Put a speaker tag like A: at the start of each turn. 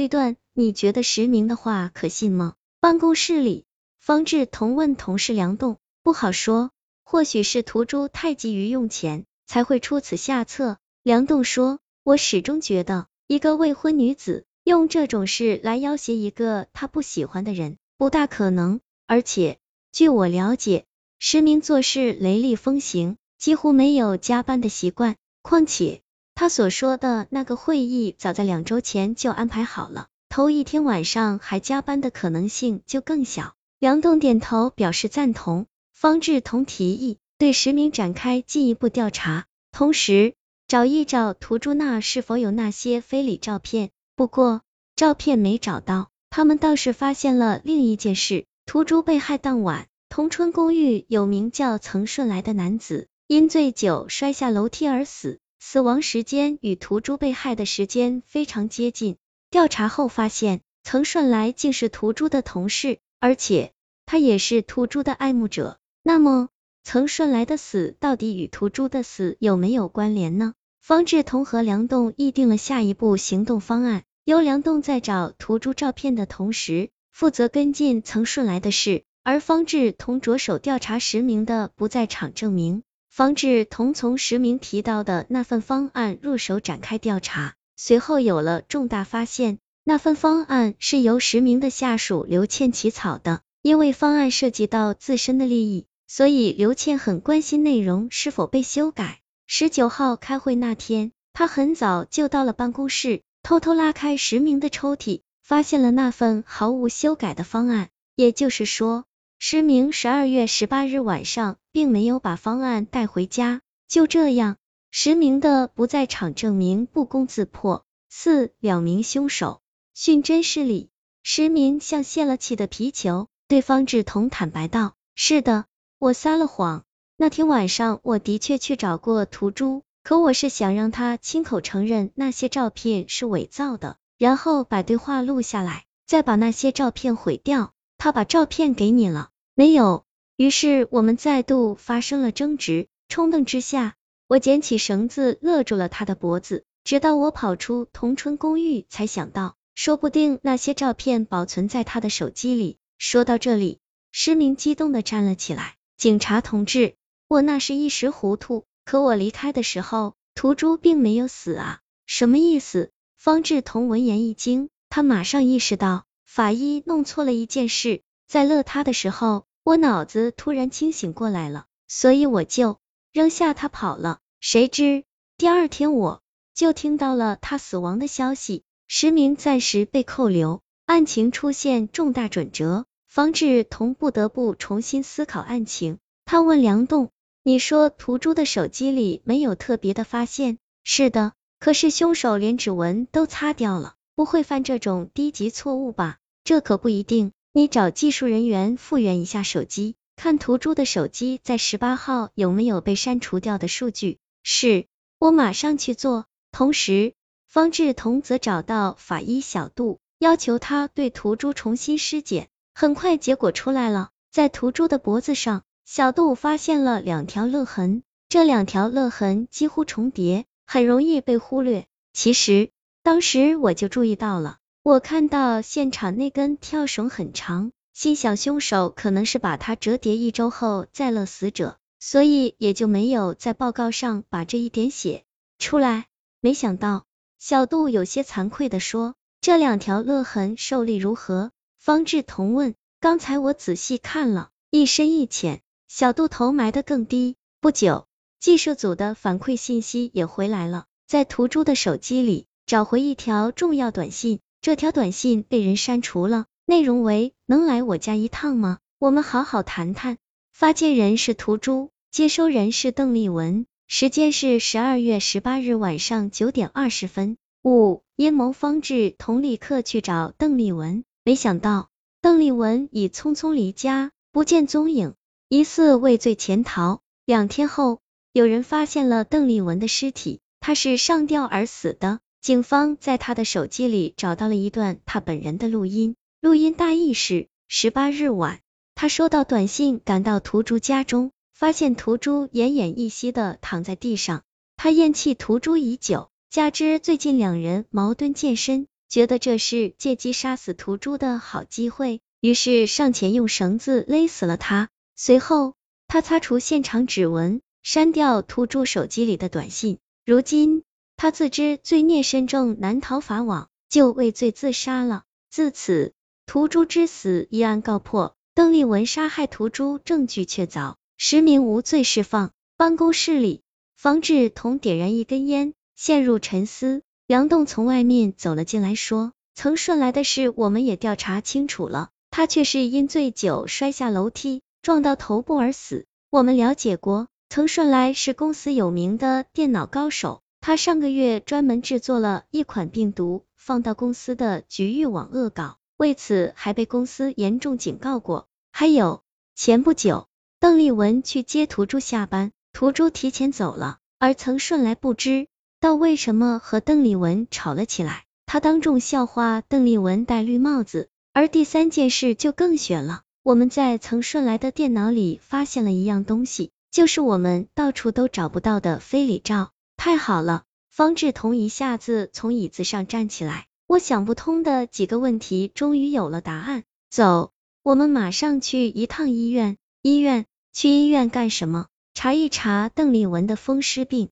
A: 推断，你觉得实名的话可信吗？办公室里，方志同问同事梁栋，不好说，或许是屠朱太急于用钱，才会出此下策。梁栋说，我始终觉得，一个未婚女子用这种事来要挟一个她不喜欢的人，不大可能。而且，据我了解，实名做事雷厉风行，几乎没有加班的习惯。况且，他所说的那个会议，早在两周前就安排好了。头一天晚上还加班的可能性就更小。梁栋点头表示赞同。方志同提议对实名展开进一步调查，同时找一找图珠那是否有那些非礼照片。不过照片没找到，他们倒是发现了另一件事：图珠被害当晚，同春公寓有名叫曾顺来的男子因醉酒摔下楼梯而死，死亡时间与屠猪被害的时间非常接近。调查后发现，曾顺来竟是屠猪的同事，而且他也是屠猪的爱慕者。那么，曾顺来的死到底与屠猪的死有没有关联呢？方志同和梁栋议定了下一步行动方案，由梁栋在找屠猪照片的同时，负责跟进曾顺来的事，而方志同着手调查实名的不在场证明。方志同从实名提到的那份方案入手展开调查。随后有了重大发现，那份方案是由实名的下属刘倩起草的。因为方案涉及到自身的利益，所以刘倩很关心内容是否被修改。十九号开会那天，他很早就到了办公室，偷偷拉开实名的抽屉，发现了那份毫无修改的方案。也就是说，石明十二月十八日晚上并没有把方案带回家。就这样。石明的不在场证明不攻自破。四两名凶手训真失礼，石明像泄了气的皮球，对方志同坦白道：“是的，我撒了谎。那天晚上我的确去找过图珠，可我是想让他亲口承认那些照片是伪造的，然后把对话录下来，再把那些照片毁掉。他把照片给你了没有？于是我们再度发生了争执，冲动之下。”我捡起绳子勒住了他的脖子，直到我跑出同春公寓，才想到，说不定那些照片保存在他的手机里。说到这里，施明激动的站了起来。警察同志，我那是一时糊涂，可我离开的时候，图珠并没有死啊！什么意思？方志同闻言一惊，他马上意识到法医弄错了一件事。在勒他的时候，我脑子突然清醒过来了，所以我就。扔下他跑了，谁知第二天我就听到了他死亡的消息，实名暂时被扣留，案情出现重大转折，方志同不得不重新思考案情。他问梁栋：“你说屠猪的手机里没有特别的发现？”“是的，可是凶手连指纹都擦掉了，不会犯这种低级错误吧？”“这可不一定，你找技术人员复原一下手机。”看图珠的手机在十八号有没有被删除掉的数据，是我马上去做。同时，方志同则找到法医小杜，要求他对图珠重新尸检。很快结果出来了，在图珠的脖子上，小杜发现了两条勒痕，这两条勒痕几乎重叠，很容易被忽略。其实当时我就注意到了，我看到现场那根跳绳很长。心想凶手可能是把它折叠一周后再勒死者，所以也就没有在报告上把这一点写出来。没想到，小杜有些惭愧的说：“这两条勒痕受力如何？”方志同问：“刚才我仔细看了，一深一浅。”小杜头埋得更低。不久，技术组的反馈信息也回来了，在图珠的手机里找回一条重要短信，这条短信被人删除了。内容为：能来我家一趟吗？我们好好谈谈。发件人是图珠，接收人是邓丽文，时间是十二月十八日晚上九点二十分。五阴谋方志同立刻去找邓丽文，没想到邓丽文已匆匆离家，不见踪影，疑似畏罪潜逃。两天后，有人发现了邓丽文的尸体，她是上吊而死的。警方在他的手机里找到了一段他本人的录音。录音大意是：十八日晚，他收到短信，赶到屠猪家中，发现屠猪奄奄一息的躺在地上。他厌弃屠猪已久，加之最近两人矛盾渐深，觉得这是借机杀死屠猪的好机会，于是上前用绳子勒死了他。随后，他擦除现场指纹，删掉屠猪手机里的短信。如今，他自知罪孽深重，难逃法网，就畏罪自杀了。自此，屠猪之死一案告破，邓丽文杀害屠猪证据确凿，实名无罪释放。办公室里，方志同点燃一根烟，陷入沉思。梁栋从外面走了进来，说：“曾顺来的事我们也调查清楚了，他却是因醉酒摔下楼梯，撞到头部而死。我们了解过，曾顺来是公司有名的电脑高手，他上个月专门制作了一款病毒，放到公司的局域网恶搞，为此还被公司严重警告过。还有，前不久，邓丽文去接屠猪下班。”屠猪提前走了，而曾顺来不知道为什么和邓丽文吵了起来，他当众笑话邓丽文戴绿帽子。而第三件事就更悬了，我们在曾顺来的电脑里发现了一样东西，就是我们到处都找不到的非礼照。太好了，方志同一下子从椅子上站起来，我想不通的几个问题终于有了答案。走，我们马上去一趟医院。医院？去医院干什么？查一查邓丽文的风湿病。